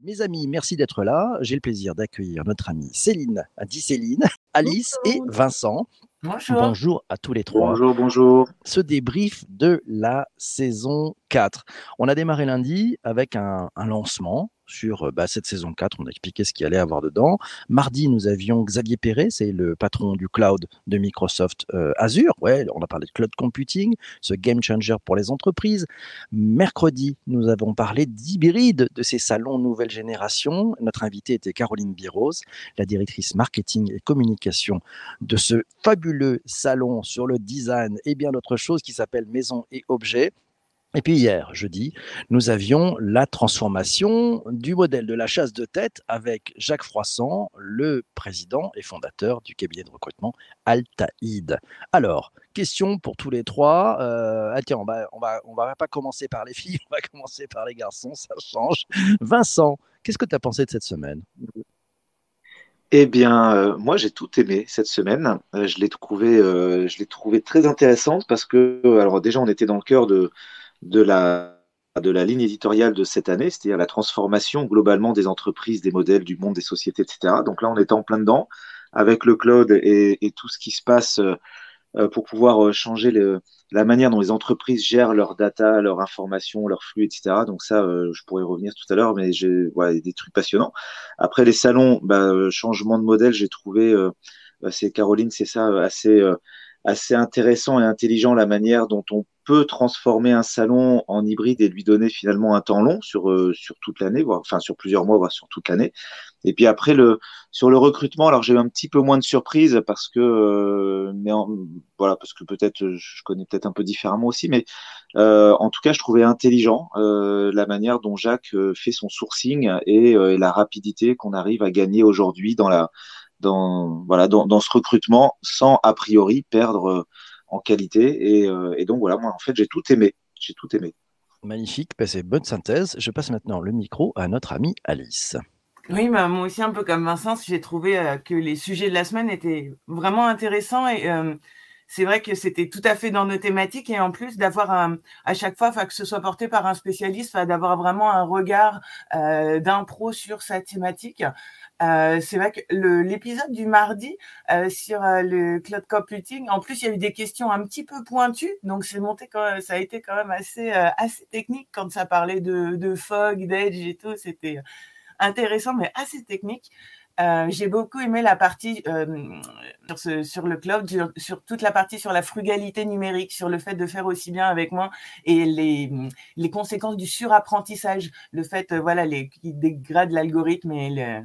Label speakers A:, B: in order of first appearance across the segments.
A: Mes amis, merci d'être là. J'ai le plaisir d'accueillir notre amie Céline, dit Céline, Alice et Vincent.
B: Bonjour.
A: Bonjour à tous les trois.
C: Bonjour, bonjour.
A: Ce débrief de la saison 4. On a démarré lundi avec un, un lancement sur euh, bah, cette saison 4. On a expliqué ce qu'il allait avoir dedans. Mardi, nous avions Xavier Perret, c'est le patron du cloud de Microsoft euh, Azure. Ouais, on a parlé de cloud computing, ce game changer pour les entreprises. Mercredi, nous avons parlé d'hybride de ces salons nouvelle génération. Notre invitée était Caroline Biros, la directrice marketing et communication de ce fabuleux salon sur le design et bien d'autres choses qui s'appelle Maison et Objets. Et puis hier, jeudi, nous avions la transformation du modèle de la chasse de tête avec Jacques Froissant, le président et fondateur du cabinet de recrutement Altaïd. Alors, question pour tous les trois. Euh, ah on va, va, pas commencer par les filles, on va commencer par les garçons, ça change. Vincent, qu'est-ce que tu as pensé de cette semaine?
C: Eh bien, euh, moi, j'ai tout aimé cette semaine. Euh, je l'ai trouvé, euh, je trouvé très intéressante parce que, alors déjà, on était dans le cœur de, de la, de la ligne éditoriale de cette année, c'est-à-dire la transformation globalement des entreprises, des modèles, du monde, des sociétés, etc. Donc là, on est en plein dedans avec le cloud et, tout ce qui se passe euh, pour pouvoir euh, changer la manière dont les entreprises gèrent leurs data, leurs informations, leurs flux, etc. Donc ça, euh, je pourrais revenir tout à l'heure, mais j'ai voilà, des trucs passionnants. Après les salons, bah, changement de modèle, j'ai trouvé, c'est Caroline, c'est ça, assez assez intéressant et intelligent la manière dont on transformer un salon en hybride et lui donner finalement un temps long sur, euh, sur toute l'année, voire enfin sur plusieurs mois, voire sur toute l'année. Et puis après le sur le recrutement, alors j'ai eu un petit peu moins de surprise parce que euh, mais voilà parce que peut-être je connais peut-être un peu différemment aussi, mais euh, en tout cas je trouvais intelligent la manière dont Jacques fait son sourcing et, et la rapidité qu'on arrive à gagner aujourd'hui dans la dans voilà dans, dans, ce recrutement sans a priori perdre en qualité. Euh, et, donc voilà, moi en fait j'ai tout aimé. J'ai tout aimé.
A: Magnifique, c'est bonne synthèse. Je passe maintenant le micro à notre amie Alice.
B: Oui, bah, moi aussi, un peu comme Vincent, j'ai trouvé euh, que les sujets de la semaine étaient vraiment intéressants et euh, c'est vrai que c'était tout à fait dans nos thématiques et en plus d'avoir à chaque fois, que ce soit porté par un spécialiste, d'avoir vraiment un regard d'un pro sur sa thématique. Euh, c'est vrai que l'épisode du mardi euh, sur euh, le cloud computing, en plus il y a eu des questions un petit peu pointues, donc c'est monté quand ça a été quand même assez assez technique quand ça parlait de, de fog, d'edge et tout, c'était intéressant mais assez technique. J'ai beaucoup aimé la partie sur, ce, sur, le cloud, sur, toute la partie sur la frugalité numérique, sur le fait de faire aussi bien avec moins et les, les conséquences du surapprentissage, le fait voilà les qui dégrade l'algorithme et le,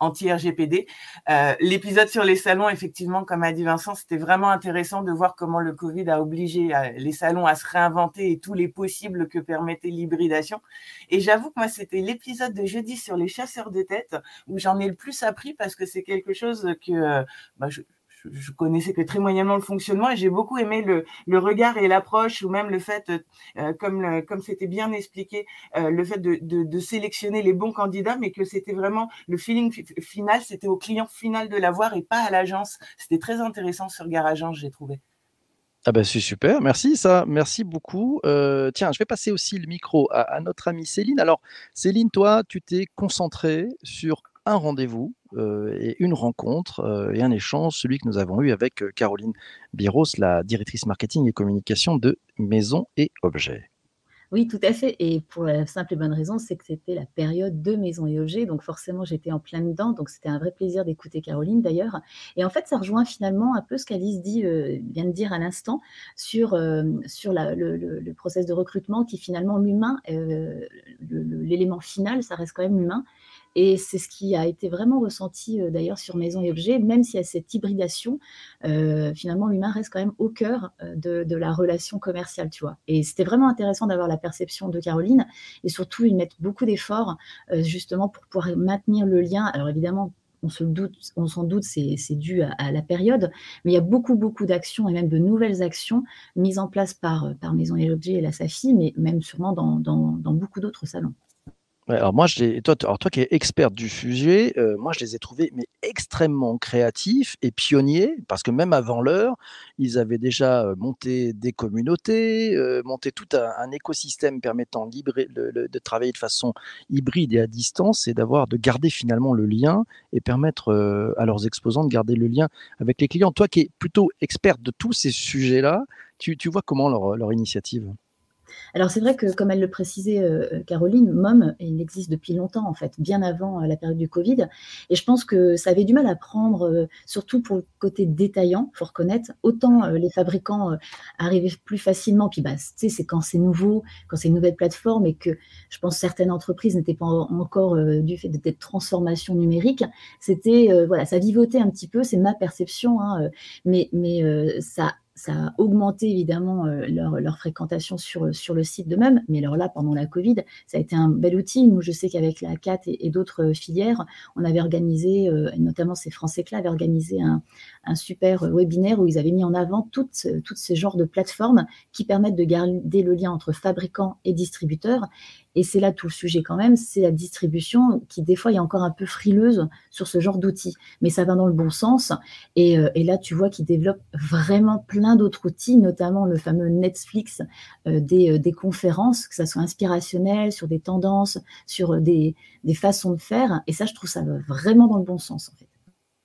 B: anti-RGPD. Euh, l'épisode sur les salons, effectivement, comme a dit Vincent, c'était vraiment intéressant de voir comment le Covid a obligé euh, les salons à se réinventer et tous les possibles que permettait l'hybridation. Et j'avoue que moi, c'était l'épisode de jeudi sur les chasseurs de tête où j'en ai le plus appris parce que c'est quelque chose que euh, bah, je, je connaissais que très moyennement le fonctionnement et j'ai beaucoup aimé le, regard et l'approche ou même le fait, euh, comme c'était bien expliqué, euh, le fait de, sélectionner les bons candidats, mais que c'était vraiment le feeling final, c'était au client final de l'avoir et pas à l'agence. C'était très intéressant ce regard j'ai trouvé.
A: Ah ben c'est super, merci ça, merci beaucoup. Euh, tiens, je vais passer aussi le micro à, à notre amie Céline. Alors Céline, toi, tu t'es concentrée sur un rendez-vous et une rencontre euh, et un échange, celui que nous avons eu avec euh, Caroline Biros, la directrice marketing et communication de Maison et Objets.
D: Oui, tout à fait. Et pour la simple et bonne raison, c'est que c'était la période de Maison et Objets. Donc forcément, j'étais en plein dedans. Donc c'était un vrai plaisir d'écouter Caroline d'ailleurs. Et en fait, ça rejoint finalement un peu ce qu'Alice vient de dire à l'instant sur, sur le, le, process de recrutement qui finalement l'humain, l'élément final, ça reste quand même l'humain. Et c'est ce qui a été vraiment ressenti euh, d'ailleurs sur Maison et Objets, même s'il y a cette hybridation, euh, finalement l'humain reste quand même au cœur euh, de, la relation commerciale, tu vois. Et c'était vraiment intéressant d'avoir la perception de Caroline et surtout ils mettent beaucoup d'efforts justement pour pouvoir maintenir le lien. Alors évidemment, on se doute, on s'en doute, c'est, dû à, la période, mais il y a beaucoup, beaucoup d'actions et même de nouvelles actions mises en place par, Maison et Objets et la SAFI, mais même sûrement dans beaucoup d'autres salons.
A: Alors moi, je toi, alors toi qui es experte du sujet, euh, moi je les ai trouvés mais extrêmement créatifs et pionniers parce que même avant l'heure, ils avaient déjà euh, monté des communautés, euh, monté tout un, écosystème permettant de travailler de façon hybride et à distance et d'avoir de garder finalement le lien et permettre à leurs exposants de garder le lien avec les clients. Toi qui es plutôt experte de tous ces sujets-là, tu, vois comment leur, leur initiative?
D: Alors c'est vrai que, comme elle le précisait euh, Caroline, MOM, il existe depuis longtemps en fait, bien avant euh, la période du Covid. Et je pense que ça avait du mal à prendre, euh, surtout pour le côté détaillant, faut reconnaître. Autant les fabricants arrivaient plus facilement, puis bah, c'est quand c'est nouveau, quand c'est une nouvelle plateforme et que je pense certaines entreprises n'étaient pas encore du fait de cette transformation numérique, c'était voilà, ça vivotait un petit peu, c'est ma perception, hein, mais mais ça ça a augmenté évidemment euh, leur, fréquentation sur, le site de même. Mais alors là, pendant la Covid, ça a été un bel outil. Nous, je sais qu'avec la CAT et, d'autres filières, on avait organisé, euh, notamment ces Français-là avaient organisé un, un, super webinaire où ils avaient mis en avant toutes, toutes ces genres de plateformes qui permettent de garder le lien entre fabricants et distributeurs et c'est là tout le sujet quand même, c'est la distribution qui des fois est encore un peu frileuse sur ce genre d'outils. Mais ça va dans le bon sens. Et, euh, là, tu vois qu'ils développent vraiment plein d'autres outils, notamment le fameux Netflix euh, euh, des, conférences, que ça soit inspirationnel, sur des tendances, sur des, des façons de faire. Et ça, je trouve ça va vraiment dans le bon sens en fait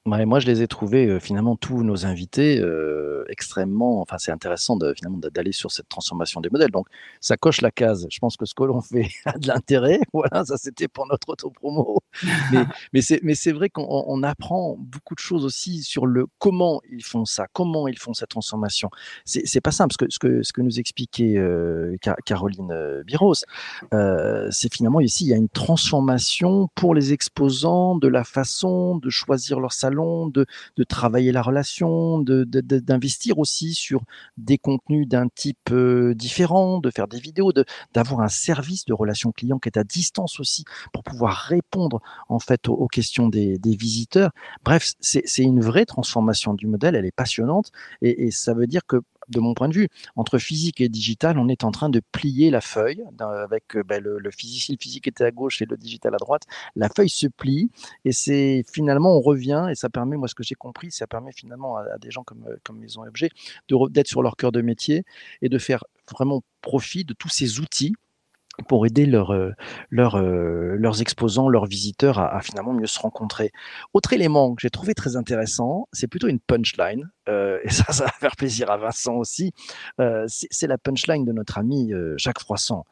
A: moi, je les ai trouvés, euh, finalement, tous nos invités euh, extrêmement. Enfin, c'est intéressant de, finalement d'aller sur cette transformation des modèles. Donc, ça coche la case. Je pense que ce que l'on fait a de l'intérêt. Voilà, ça c'était pour notre auto-promo. Mais, mais c'est, mais c'est vrai qu'on apprend beaucoup de choses aussi sur le comment ils font ça, comment ils font cette transformation. C'est, c'est pas simple. Ce que, ce que, ce que nous expliquait euh, Caroline Biros, c'est finalement ici, il y a une transformation pour les exposants de la façon de choisir leur salon de, travailler la relation, d'investir aussi sur des contenus d'un type euh, différent, de faire des vidéos, d'avoir un service de relation client qui est à distance aussi pour pouvoir répondre en fait aux, questions des, visiteurs. Bref, c'est une vraie transformation du modèle, elle est passionnante et ça veut dire que de mon point de vue, entre physique et digital, on est en train de plier la feuille avec euh, ben, le, physique, le physique était à gauche et le digital à droite. La feuille se plie et c'est finalement on revient et ça permet, moi ce que j'ai compris, ça permet finalement à, des gens comme, euh, comme Maison Objet d'être sur leur cœur de métier et de faire vraiment profit de tous ces outils pour aider leur, euh, leur, euh, leurs exposants, leurs visiteurs à, finalement mieux se rencontrer. Autre élément que j'ai trouvé très intéressant, c'est plutôt une punchline, euh, et ça, ça va faire plaisir à Vincent aussi, c'est la punchline de notre ami Jacques Froissant.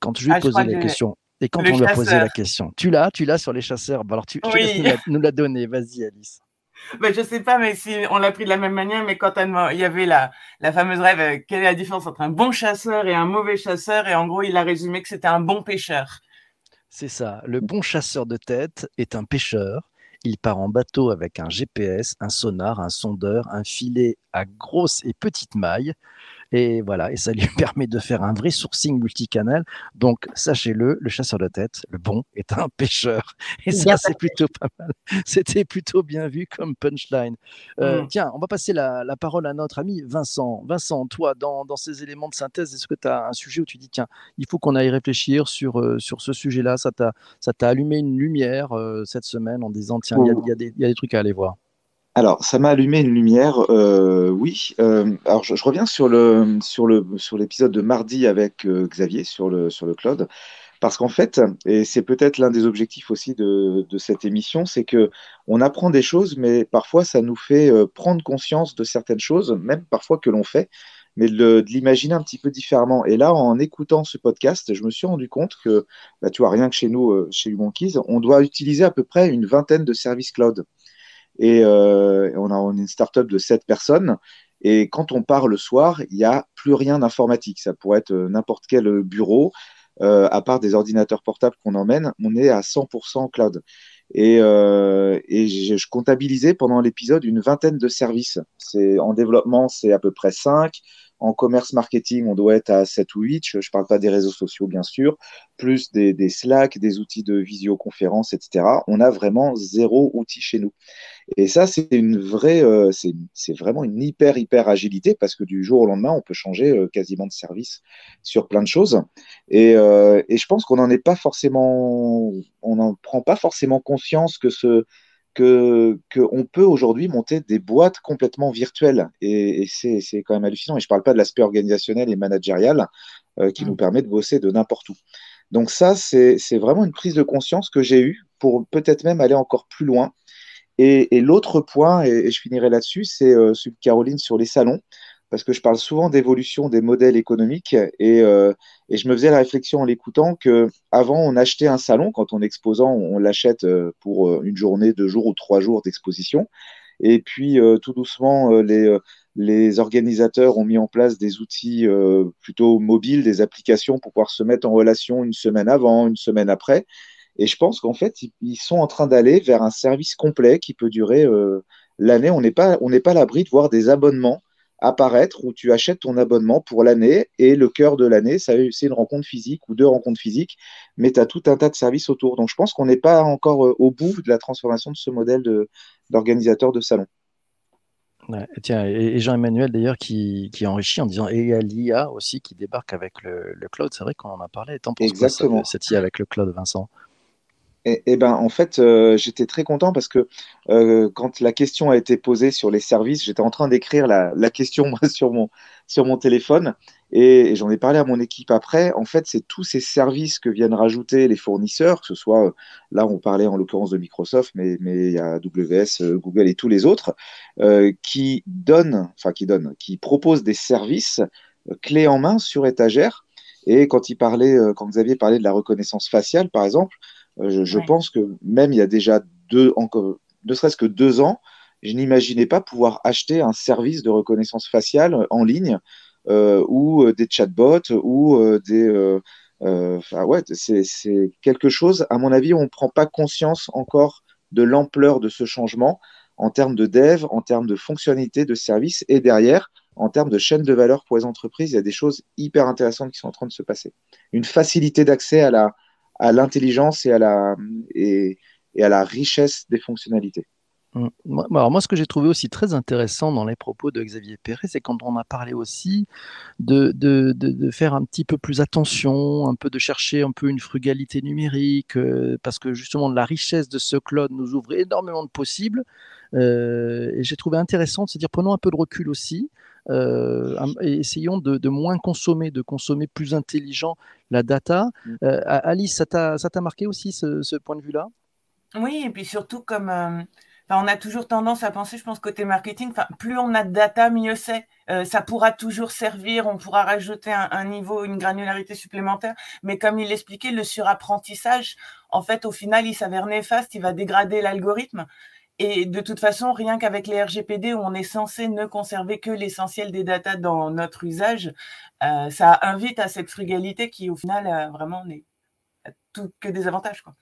A: Quand je lui ai ah, posé la question, et quand on lui a posé la question, tu l'as, tu l'as sur les chasseurs, bah, alors tu, oui. nous la donner, vas-y Alice.
B: Ben, je sais pas, mais si on l'a pris de la même manière, mais quand il y avait la, la fameuse rêve, euh, quelle est la différence entre un bon chasseur et un mauvais chasseur? Et en gros, il a résumé que c'était un bon pêcheur.
A: C'est ça. Le bon chasseur de tête est un pêcheur. Il part en bateau avec un GPS, un sonar, un sondeur, un filet à grosse et petite maille. Et voilà, et ça lui permet de faire un vrai sourcing multicanal. Donc, sachez-le, le chasseur de tête, le bon, est un pêcheur. Et ça, c'est plutôt pas mal. C'était plutôt bien vu comme punchline. Euh, mm. Tiens, on va passer la, parole à notre ami Vincent. Vincent, toi, dans, ces éléments de synthèse, est-ce que tu as un sujet où tu dis, tiens, il faut qu'on aille réfléchir sur, euh, sur ce sujet-là? Ça t'a allumé une lumière euh, cette semaine en disant, tiens, il y, y, a des trucs à aller voir
C: alors, ça m'a allumé une lumière, euh, oui. Euh, alors, je, reviens sur le sur le sur l'épisode de mardi avec euh, Xavier sur le sur le cloud, parce qu'en fait, et c'est peut-être l'un des objectifs aussi de, de cette émission, c'est que on apprend des choses, mais parfois ça nous fait prendre conscience de certaines choses, même parfois que l'on fait, mais de, l'imaginer un petit peu différemment. Et là, en écoutant ce podcast, je me suis rendu compte que, bah, tu vois, rien que chez nous, chez UMonkeys, on doit utiliser à peu près une vingtaine de services cloud. Et euh, on, a, on est une startup de 7 personnes. Et quand on part le soir, il n'y a plus rien d'informatique. Ça pourrait être euh, n'importe quel bureau, euh, à part des ordinateurs portables qu'on emmène, on est à 100% cloud. Et, euh, et je, comptabilisais pendant l'épisode une vingtaine de services. C'est en développement, c'est à peu près 5. En commerce marketing, on doit être à 7 ou 8. Je ne parle pas des réseaux sociaux, bien sûr, plus des, des, Slack, des outils de visioconférence, etc. On a vraiment zéro outil chez nous. Et ça, c'est une vraie, euh, c'est vraiment une hyper, hyper agilité parce que du jour au lendemain, on peut changer euh, quasiment de service sur plein de choses. Et, euh, et je pense qu'on n'en est pas forcément, on n'en prend pas forcément conscience que ce, que qu'on peut aujourd'hui monter des boîtes complètement virtuelles. Et, et c'est quand même hallucinant. Et je ne parle pas de l'aspect organisationnel et managérial euh, qui mmh. nous permet de bosser de n'importe où. Donc ça, c'est vraiment une prise de conscience que j'ai eue pour peut-être même aller encore plus loin. Et, et l'autre point, et, je finirai là-dessus, c'est euh, celui de Caroline sur les salons parce que je parle souvent d'évolution des modèles économiques et, euh, et, je me faisais la réflexion en l'écoutant que avant on achetait un salon quand on est exposant, on, l'achète euh, pour euh, une journée, deux jours ou trois jours d'exposition. Et puis tout doucement, les, les organisateurs ont mis en place des outils plutôt mobiles, des applications pour pouvoir se mettre en relation une semaine avant, une semaine après. Et je pense qu'en fait, ils sont en train d'aller vers un service complet qui peut durer l'année. On n'est pas, on n'est pas à l'abri de voir des abonnements apparaître où tu achètes ton abonnement pour l'année et le cœur de l'année, c'est une rencontre physique ou deux rencontres physiques, mais tu as tout un tas de services autour. Donc je pense qu'on n'est pas encore euh, au bout de la transformation de ce modèle d'organisateur de, salon.
A: et tiens, et Jean-Emmanuel d'ailleurs qui, qui, enrichit en disant et il y a l'IA aussi qui débarque avec le, cloud. C'est vrai qu'on en a parlé. Tant pour Exactement. cette IA avec le cloud, Vincent
C: et, ben, en fait, euh, j'étais très content parce que euh, quand la question a été posée sur les services, j'étais en train d'écrire la, question sur, mon, sur mon téléphone et, j'en ai parlé à mon équipe après. En fait, c'est tous ces services que viennent rajouter les fournisseurs, que ce soit, euh, là, on parlait en l'occurrence de Microsoft, mais, mais il y a AWS, Google et tous les autres, qui donnent, enfin, qui donnent, qui proposent des services clés en main sur étagère. Et quand il parlait, quand Xavier parlait de la reconnaissance faciale, par exemple, euh, je, pense que même il y a déjà deux, encore, ne serait-ce que deux ans, je n'imaginais pas pouvoir acheter un service de reconnaissance faciale en ligne euh, ou euh, des chatbots ou des. Enfin, ouais, c'est quelque chose, à mon avis, on ne prend pas conscience encore de l'ampleur de ce changement en termes de dev, en termes de fonctionnalité, de service et derrière, en termes de chaîne de valeur pour les entreprises, il y a des choses hyper intéressantes qui sont en train de se passer. Une facilité d'accès à la, à l'intelligence et, à la, et, à la richesse des fonctionnalités.
A: Mmh. Alors moi, ce que j'ai trouvé aussi très intéressant dans les propos de Xavier Perret, c'est quand on a parlé aussi de, de, de, faire un petit peu plus attention, un peu de chercher un peu une frugalité numérique, euh, parce que justement la richesse de ce cloud nous ouvre énormément de possibles. Euh, et j'ai trouvé intéressant de se dire prenons un peu de recul aussi, euh, essayons de, moins consommer, de consommer plus intelligent la data. Mm. Euh, Alice, ça t'a marqué aussi ce, point de vue-là?
B: Oui, et puis surtout comme euh, on a toujours tendance à penser, je pense, côté marketing, plus on a de data, mieux c'est. ça pourra toujours servir, on pourra rajouter un, un, niveau, une granularité supplémentaire. Mais comme il l'expliquait, le surapprentissage, en fait, au final, il s'avère néfaste, il va dégrader l'algorithme. Et de toute façon, rien qu'avec les RGPD où on est censé ne conserver que l'essentiel des datas dans notre usage, euh, ça invite à cette frugalité qui, au final, euh, vraiment n'est tout que des avantages. Quoi.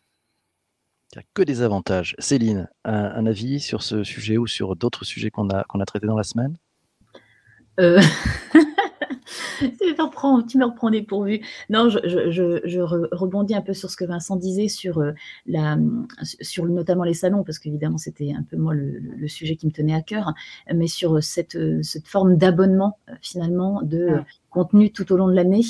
A: Il n'y a que des avantages. Céline, un, avis sur ce sujet ou sur d'autres sujets qu'on a, qu'on a traités dans la semaine?
D: euh... tu me reprends dépourvu. Non, je, rebondis un peu sur ce que Vincent disait sur, euh, la, sur notamment les salons, parce qu'évidemment, c'était un peu moi le, sujet qui me tenait à cœur, mais sur cette, cette forme d'abonnement, euh, finalement, de contenu tout au long de l'année,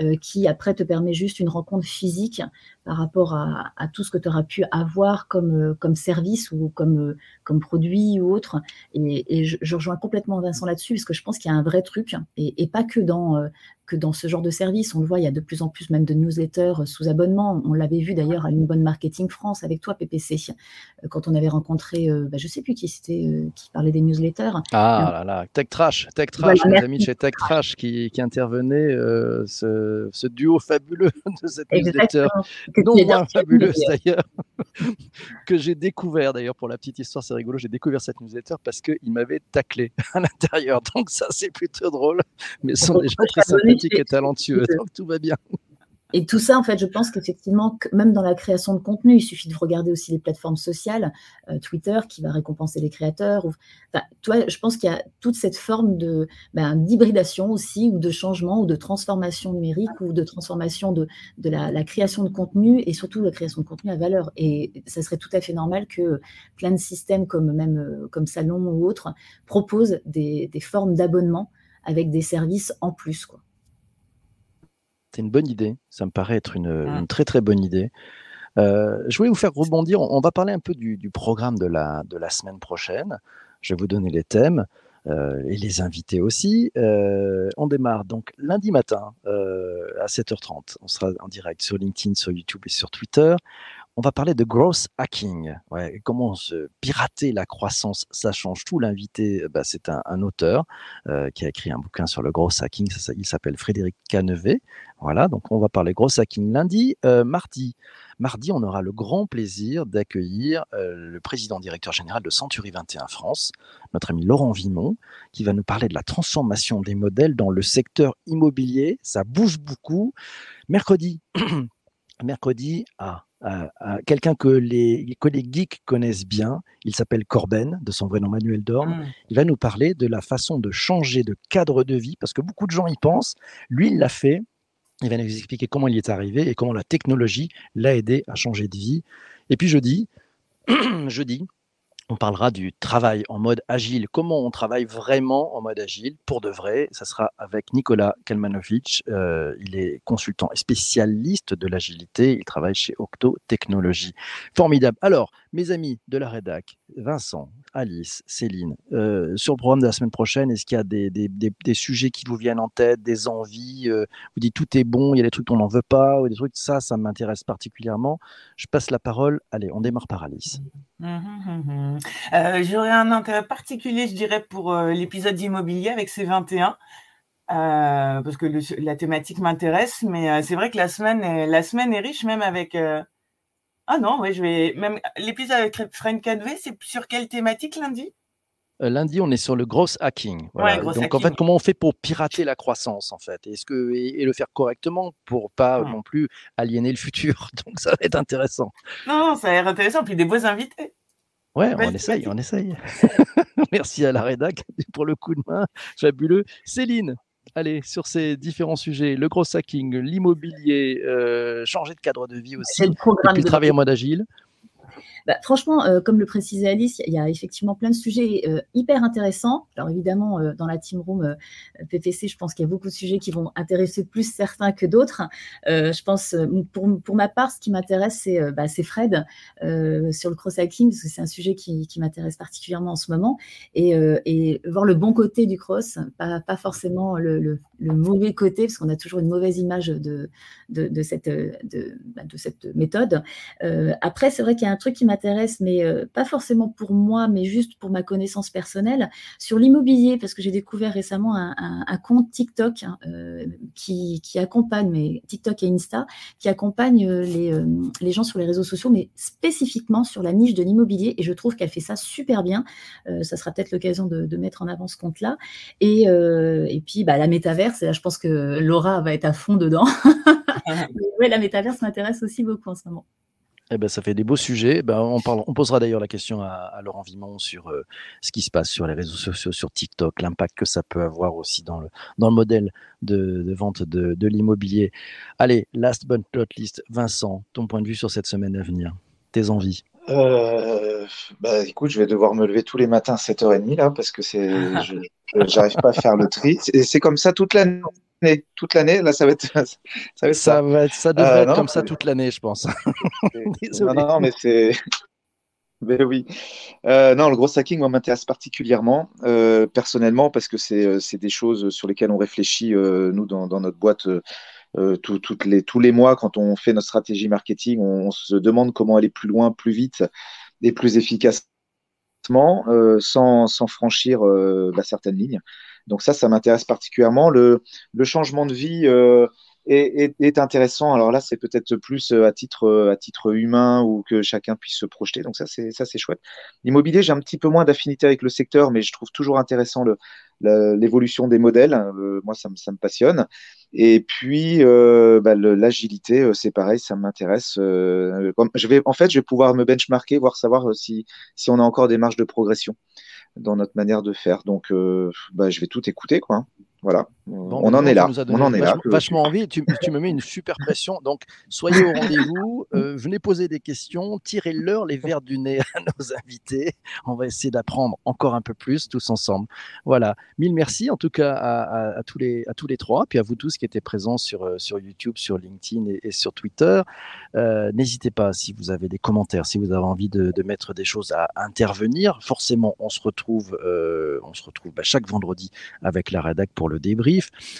D: euh, qui après te permet juste une rencontre physique par rapport à, tout ce que tu auras pu avoir comme, comme service ou comme, comme produit ou autre. Et, je, rejoins complètement Vincent là-dessus, parce que je pense qu'il y a un vrai truc, et, pas que dans, euh, que dans ce genre de service. On le voit, il y a de plus en plus même de newsletters euh, sous abonnement. On l'avait vu d'ailleurs à une bonne marketing France avec toi, PPC, euh, quand on avait rentré, bah, je ne sais plus qui c'était qui parlait des newsletters.
A: Ah là là, Tech Trash, Tech Trash, les amis chez Tech Trash qui, qui intervenaient, ce, ce, duo fabuleux de cette newsletter, non moins fabuleuse d'ailleurs, que j'ai découvert d'ailleurs pour la petite histoire, c'est rigolo, j'ai découvert cette newsletter parce qu'il m'avait taclé à l'intérieur. Donc ça, c'est plutôt drôle, mais ce sont des gens très sympathique et donc tout va bien.
D: Et tout ça, en fait, je pense qu'effectivement, même dans la création de contenu, il suffit de regarder aussi les plateformes sociales, euh, Twitter qui va récompenser les créateurs. Ou, toi, je pense qu'il y a toute cette forme de ben, d'hybridation aussi, ou de changement, ou de transformation numérique, ou de transformation de, de la, création de contenu, et surtout la création de contenu à valeur. Et ça serait tout à fait normal que plein de systèmes comme même euh, comme Salon ou autres proposent des, des formes d'abonnement avec des services en plus, quoi.
A: C'est une bonne idée. Ça me paraît être une, mmh. très très bonne idée. Euh, je voulais vous faire rebondir. On, va parler un peu du, programme de la, de la semaine prochaine. Je vais vous donner les thèmes euh, et les invités aussi. Euh, on démarre donc lundi matin à 7h30. On sera en direct sur LinkedIn, sur YouTube et sur Twitter on va parler de growth hacking. Comment se pirater la croissance, ça change tout. L'invité, bah, c'est un, auteur euh, qui a écrit un bouquin sur le growth hacking. Il s'appelle Frédéric Canevet. Voilà, donc on va parler growth hacking lundi. Euh, mardi, mardi, on aura le grand plaisir d'accueillir euh, le président directeur général de Century 21 France, notre ami Laurent Vimon, qui va nous parler de la transformation des modèles dans le secteur immobilier. Ça bouge beaucoup. Mercredi, mercredi, à quelqu'un que les, que les geeks connaissent bien. Il s'appelle Corben, de son vrai nom Manuel Dorn. Mmh. Il va nous parler de la façon de changer de cadre de vie, parce que beaucoup de gens y pensent. Lui, il l'a fait. Il va nous expliquer comment il y est arrivé et comment la technologie l'a aidé à changer de vie. Et puis jeudi, jeudi, on parlera du travail en mode agile, comment on travaille vraiment en mode agile pour de vrai? Ça sera avec Nicolas Kalmanovic. Euh, il est consultant et spécialiste de l'agilité. Il travaille chez Octo Technologies. Formidable. Alors, mes amis de la rédac, Vincent, Alice, Céline, euh, sur le programme de la semaine prochaine, est-ce qu'il y a des, sujets qui vous viennent en tête, des envies euh, Vous dites tout est bon, il y a des trucs qu'on n'en veut pas, ou des trucs, ça, ça m'intéresse particulièrement. Je passe la parole. Allez, on démarre par Alice. Mmh,
B: mmh, mmh, euh, j'aurais un intérêt particulier, je dirais, pour l'épisode immobilier avec C21. parce que la thématique m'intéresse, mais c'est vrai que la semaine, est, la semaine est riche, même avec ah non, oui, je vais. Même l'épisode avec Frank Cadway, c'est sur quelle thématique lundi?
A: euh, Lundi, on est sur le gross hacking. Donc en fait, comment on fait pour pirater la croissance en fait? Est-ce que et, le faire correctement pour pas non plus aliéner le futur? Donc ça va être intéressant.
B: Non, ça va être intéressant. Puis des beaux invités.
A: Ouais, on essaye, on essaye. Merci à la rédac pour le coup de main. Fabuleux. Céline, allez, sur ces différents sujets, le gros hacking, l'immobilier, euh, changer de cadre de vie aussi, et puis travailler en mode agile.
D: Bah, franchement, euh, comme le précisait Alice, il y a effectivement plein de sujets euh, hyper intéressants. Alors évidemment, euh, dans la team room PPC, je pense qu'il y a beaucoup de sujets qui vont intéresser plus certains que d'autres. je pense, pour, ma part, ce qui m'intéresse, c'est bah, Fred sur le cross-hacking, parce que c'est un sujet qui, m'intéresse particulièrement en ce moment. Et, voir le bon côté du cross, pas, forcément le, mauvais côté, parce qu'on a toujours une mauvaise image de, bah, de, cette méthode. après, c'est vrai qu'il y a un truc qui m'intéresse m'intéresse, mais euh, pas forcément pour moi, mais juste pour ma connaissance personnelle, sur l'immobilier, parce que j'ai découvert récemment un, compte TikTok hein, euh, qui, accompagne, mais TikTok et Insta, qui accompagne euh, les, les, gens sur les réseaux sociaux, mais spécifiquement sur la niche de l'immobilier, et je trouve qu'elle fait ça super bien. ça sera peut-être l'occasion de, mettre en avant ce compte-là. Et, et puis, bah, la métaverse, là, je pense que Laura va être à fond dedans. ouais, la métaverse m'intéresse aussi beaucoup en ce moment.
A: Eh ben, ça fait des beaux sujets. Ben, on, parle, on posera d'ailleurs la question à, Laurent Vimon sur euh, ce qui se passe sur les réseaux sociaux, sur TikTok, l'impact que ça peut avoir aussi dans le, dans le modèle de, vente de, l'immobilier. Allez, last but not least, Vincent, ton point de vue sur cette semaine à venir, tes envies?
C: Euh, bah, écoute, je vais devoir me lever tous les matins à 7h30 là parce que c'est, j'arrive pas à faire le tri. C'est comme ça toute l'année toute l'année. Là, ça va être
A: ça. ça, va ça devrait euh, être comme ça toute l'année, je pense.
C: non, non, mais c'est. Mais oui. Euh, non, le gros hacking, m'intéresse particulièrement, euh, personnellement, parce que c'est des choses sur lesquelles on réfléchit, nous, dans, dans, notre boîte, toutes les, tous les mois, quand on fait notre stratégie marketing, on, se demande comment aller plus loin, plus vite et plus efficacement, sans, sans, franchir bah, certaines lignes. Donc ça, ça m'intéresse particulièrement. Le, le, changement de vie, euh, est, intéressant. Alors là, c'est peut-être plus à titre, à titre humain ou que chacun puisse se projeter. Donc ça, c'est ça, c'est chouette. L'immobilier, j'ai un petit peu moins d'affinité avec le secteur, mais je trouve toujours intéressant l'évolution des modèles. moi, ça me, ça me passionne. Et puis, bah, l'agilité, c'est pareil, ça m'intéresse. je vais, en fait, je vais pouvoir me benchmarker, voir savoir si, si on a encore des marges de progression dans notre manière de faire. Donc, bah, je vais tout écouter, quoi. Hein. Voilà, on en est là. On en est
A: là. Vachement envie. Tu, tu, me mets une super pression. Donc, soyez au rendez-vous. Euh, venez poser des questions. Tirez-leur les verres du nez à nos invités. On va essayer d'apprendre encore un peu plus tous ensemble. Voilà. Mille merci en tout cas à, tous, les, à tous les trois, puis à vous tous qui étaient présents sur, euh, sur YouTube, sur LinkedIn et, sur Twitter. Euh, n'hésitez pas si vous avez des commentaires, si vous avez envie de, mettre des choses à intervenir. Forcément, on se retrouve, on se retrouve bah, chaque vendredi avec la rédac pour le débrief.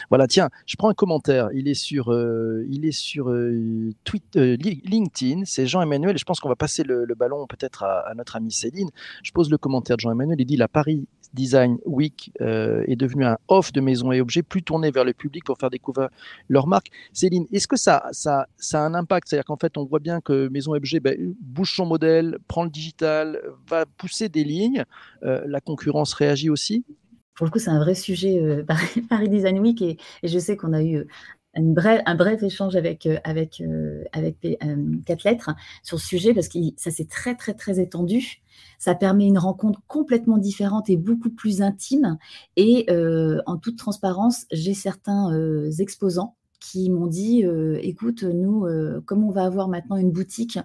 A: Voilà, tiens, je prends un commentaire. Il est sur, euh, il est sur euh, euh, LinkedIn. C'est Jean-Emmanuel. Je pense qu'on va passer le, ballon peut-être à, notre ami Céline. Je pose le commentaire de Jean-Emmanuel. Il dit la Paris Design Week est devenu un off de maisons et objets plus tourné vers le public pour faire découvrir leur marque. Céline, est-ce que ça, ça, ça a un impact? C'est-à-dire qu'en fait, on voit bien que Maison et Objets ben, bouge son modèle, prend le digital, va pousser des lignes. la concurrence réagit aussi?
D: Pour le coup, c'est un vrai sujet, euh, Paris Design Week, et, je sais qu'on a eu euh, un bref échange avec, euh, avec, avec quatre lettres sur ce sujet, parce que ça s'est très, très, très étendu. Ça permet une rencontre complètement différente et beaucoup plus intime. Et en toute transparence, j'ai certains exposants qui m'ont dit écoute, nous, comme on va avoir maintenant une boutique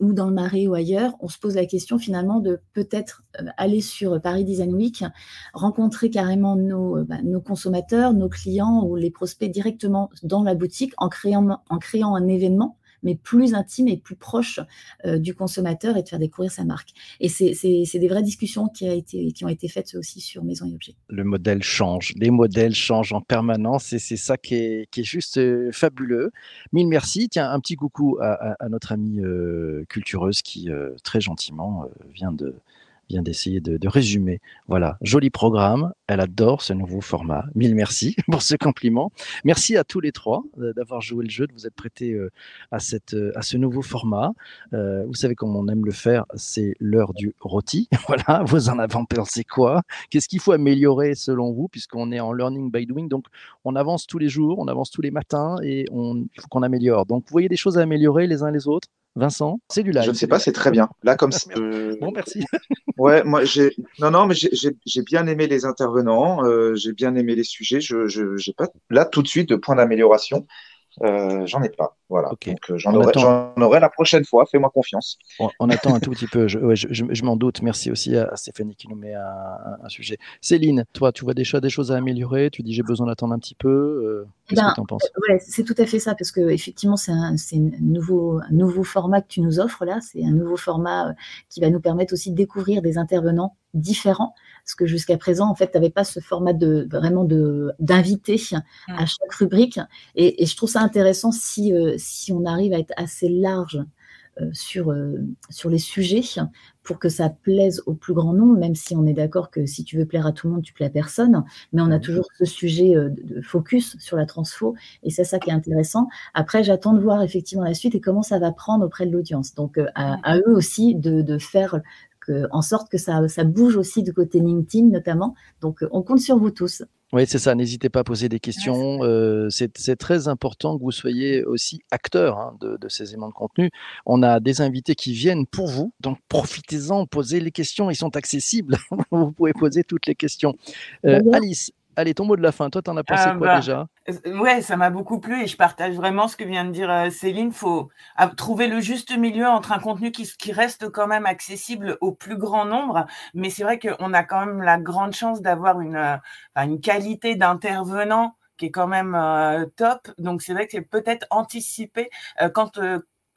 D: ou dans le Marais ou ailleurs, on se pose la question finalement de peut-être aller sur Paris Design Week, rencontrer carrément nos, bah, nos, consommateurs, nos clients ou les prospects directement dans la boutique en créant un événement mais plus intime et plus proche euh, du consommateur et de faire découvrir sa marque. Et c'est des vraies discussions qui, a été, qui ont été faites aussi sur Maison et Objets.
A: Le modèle change, les modèles changent en permanence et c'est ça qui est, qui est juste euh, fabuleux. Mille merci. Tiens, un petit coucou à, notre amie euh, cultureuse qui très gentiment vient de vient d'essayer de, résumer. Voilà, joli programme. Elle adore ce nouveau format. Mille merci pour ce compliment. Merci à tous les trois euh, d'avoir joué le jeu, de vous être prêtés euh, à, cette, euh, à ce nouveau format. vous savez comment on aime le faire, c'est l'heure du rôti. Voilà, vous en avez pensé quoi? Qu'est-ce qu'il faut améliorer selon vous, puisqu'on est en learning by doing? Donc, on avance tous les jours, on avance tous les matins et il faut qu'on améliore. Donc, vous voyez des choses à améliorer les uns les autres? Vincent, c'est du live.
C: Je ne sais pas, c'est très bien. Là, comme
A: Bon, merci.
C: ouais, moi, j'ai. Non, non, mais j'ai bien aimé les intervenants, euh, j'ai bien aimé les sujets. Je, je, pas là tout de suite de point d'amélioration. Euh, j'en ai pas. Voilà. Donc euh, j'en aurai, la prochaine fois. Fais-moi confiance.
A: On, attend un tout petit peu. Je, m'en doute. Merci aussi à, Stéphanie qui nous met un, sujet. Céline, toi, tu vois des, des choses à améliorer? Tu dis j'ai besoin d'attendre un petit peu. Euh, qu'est-ce
D: que tu en penses? C'est tout à fait ça parce que effectivement c'est un, nouveau, un nouveau format que tu nous offres là. C'est un nouveau format qui va nous permettre aussi de découvrir des intervenants différents parce que jusqu'à présent, en fait, tu n'avais pas ce format de vraiment de d'invité à mmh. chaque rubrique. Et, je trouve ça intéressant si, euh, si on arrive à être assez large euh, sur, euh, sur les sujets pour que ça plaise au plus grand nombre, même si on est d'accord que si tu veux plaire à tout le monde, tu plais à personne. Mais on a mmh. toujours ce sujet de, focus sur la transfo et c'est ça qui est intéressant. Après, j'attends de voir effectivement la suite et comment ça va prendre auprès de l'audience. Donc, à, mmh. à, eux aussi de, de faire en sorte que ça, bouge aussi du côté LinkedIn notamment. Donc, euh, on compte sur vous tous.
A: Oui, c'est ça. N'hésitez pas à poser des questions. Euh, c'est très important que vous soyez aussi acteur hein, de, ces aimants de contenu. On a des invités qui viennent pour vous, donc profitez-en, posez les questions. Ils sont accessibles. vous pouvez poser toutes les questions. Euh, Alice, Allez, ton mot de la fin. Toi, t'en as pensé ah, quoi bah, déjà?
B: euh, Ouais, ça m'a beaucoup plu et je partage vraiment ce que vient de dire euh, Céline. Il faut trouver le juste milieu entre un contenu qui, qui, reste quand même accessible au plus grand nombre. Mais c'est vrai qu'on a quand même la grande chance d'avoir une, euh, une qualité d'intervenant qui est quand même top. Donc, c'est vrai que c'est peut-être anticiper quand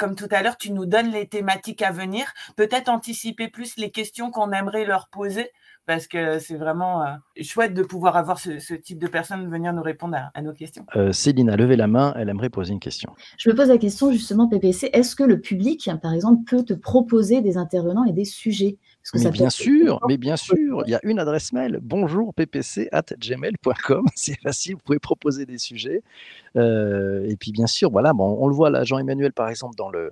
B: comme tout à l'heure, tu nous donnes les thématiques à venir, peut-être anticiper plus les questions qu'on aimerait leur poser parce que c'est vraiment chouette de pouvoir avoir ce, type de personnes venir nous répondre à, nos questions.
A: Céline a levé la main, elle aimerait poser une question.
D: Je me pose la question justement, PPC, est-ce que le public, par exemple, peut te proposer des intervenants et des sujets?
A: Mais bien sûr, mais bien sûr, il y a une adresse mail, bonjour gmail.com, c'est facile, vous pouvez proposer des sujets. Euh, et puis bien sûr, voilà, bon, on le voit là, Jean-Emmanuel par exemple dans, le,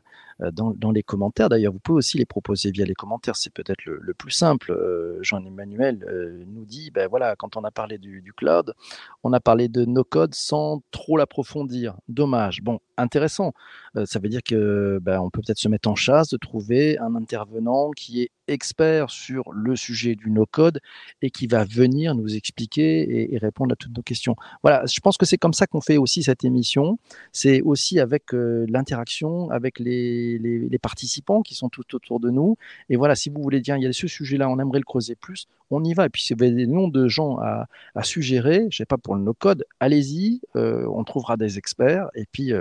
A: dans, dans les commentaires, d'ailleurs vous pouvez aussi les proposer via les commentaires, c'est peut-être le, plus simple. Euh, Jean-Emmanuel nous dit, ben voilà, quand on a parlé du, cloud, on a parlé de nos codes sans trop l'approfondir. Dommage. Bon, intéressant. ça veut dire que ben, on peut peut-être se mettre en chasse de trouver un intervenant qui est expert sur le sujet du no-code et qui va venir nous expliquer et, répondre à toutes nos questions. Voilà, je pense que c'est comme ça qu'on fait aussi cette émission. C'est aussi avec l'interaction avec les, les, participants qui sont tout autour de nous. Et voilà, si vous voulez dire, il y a ce sujet-là, on aimerait le creuser plus, on y va. Et puis, si vous avez des noms de gens à, suggérer, je sais pas, pour le no-code, allez-y, on trouvera des experts et puis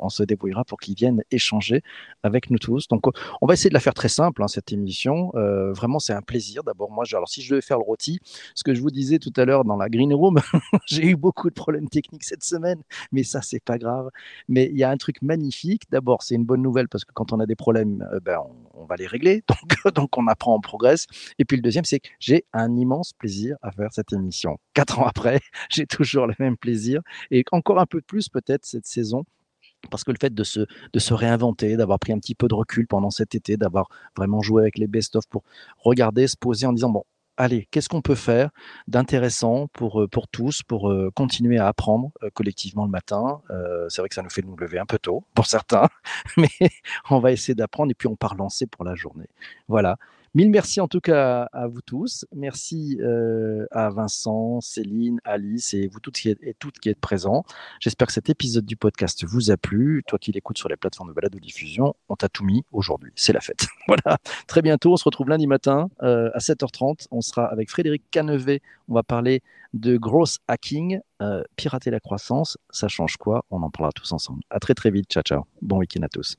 A: on se débrouillera pour qu'ils viennent échanger avec nous tous. Donc, on va essayer de la faire très simple, hein, cette émission. Euh, vraiment, c'est un plaisir. D'abord, moi, alors si je devais faire le rôti, ce que je vous disais tout à l'heure dans la green room, j'ai eu beaucoup de problèmes techniques cette semaine, mais ça, c'est pas grave. Mais il y a un truc magnifique. D'abord, c'est une bonne nouvelle parce que quand on a des problèmes, euh, ben, on, va les régler. Donc, donc, on apprend, on progresse. Et puis le deuxième, c'est que j'ai un immense plaisir à faire cette émission. Quatre ans après, j'ai toujours le même plaisir et encore un peu plus peut-être cette saison parce que le fait de se, de se réinventer, d'avoir pris un petit peu de recul pendant cet été, d'avoir vraiment joué avec les best-of pour regarder, se poser en disant, bon, allez, qu'est-ce qu'on peut faire d'intéressant pour, euh, pour tous, pour euh, continuer à apprendre euh, collectivement le matin? C'est vrai que ça nous fait nous lever un peu tôt pour certains, mais on va essayer d'apprendre et puis on part lancer pour la journée. Voilà. Mille merci en tout cas à vous tous. Merci euh, à Vincent, Céline, Alice et vous toutes qui êtes, et toutes qui êtes présents. J'espère que cet épisode du podcast vous a plu. Toi qui l'écoutes sur les plateformes de balade de diffusion, on t'a tout mis aujourd'hui. C'est la fête. voilà. Très bientôt, on se retrouve lundi matin euh, à 7h30. On sera avec Frédéric Canevet. On va parler de gross hacking, euh, pirater la croissance. Ça change quoi? On en parlera tous ensemble. À très très vite. Ciao ciao. Bon week-end à tous.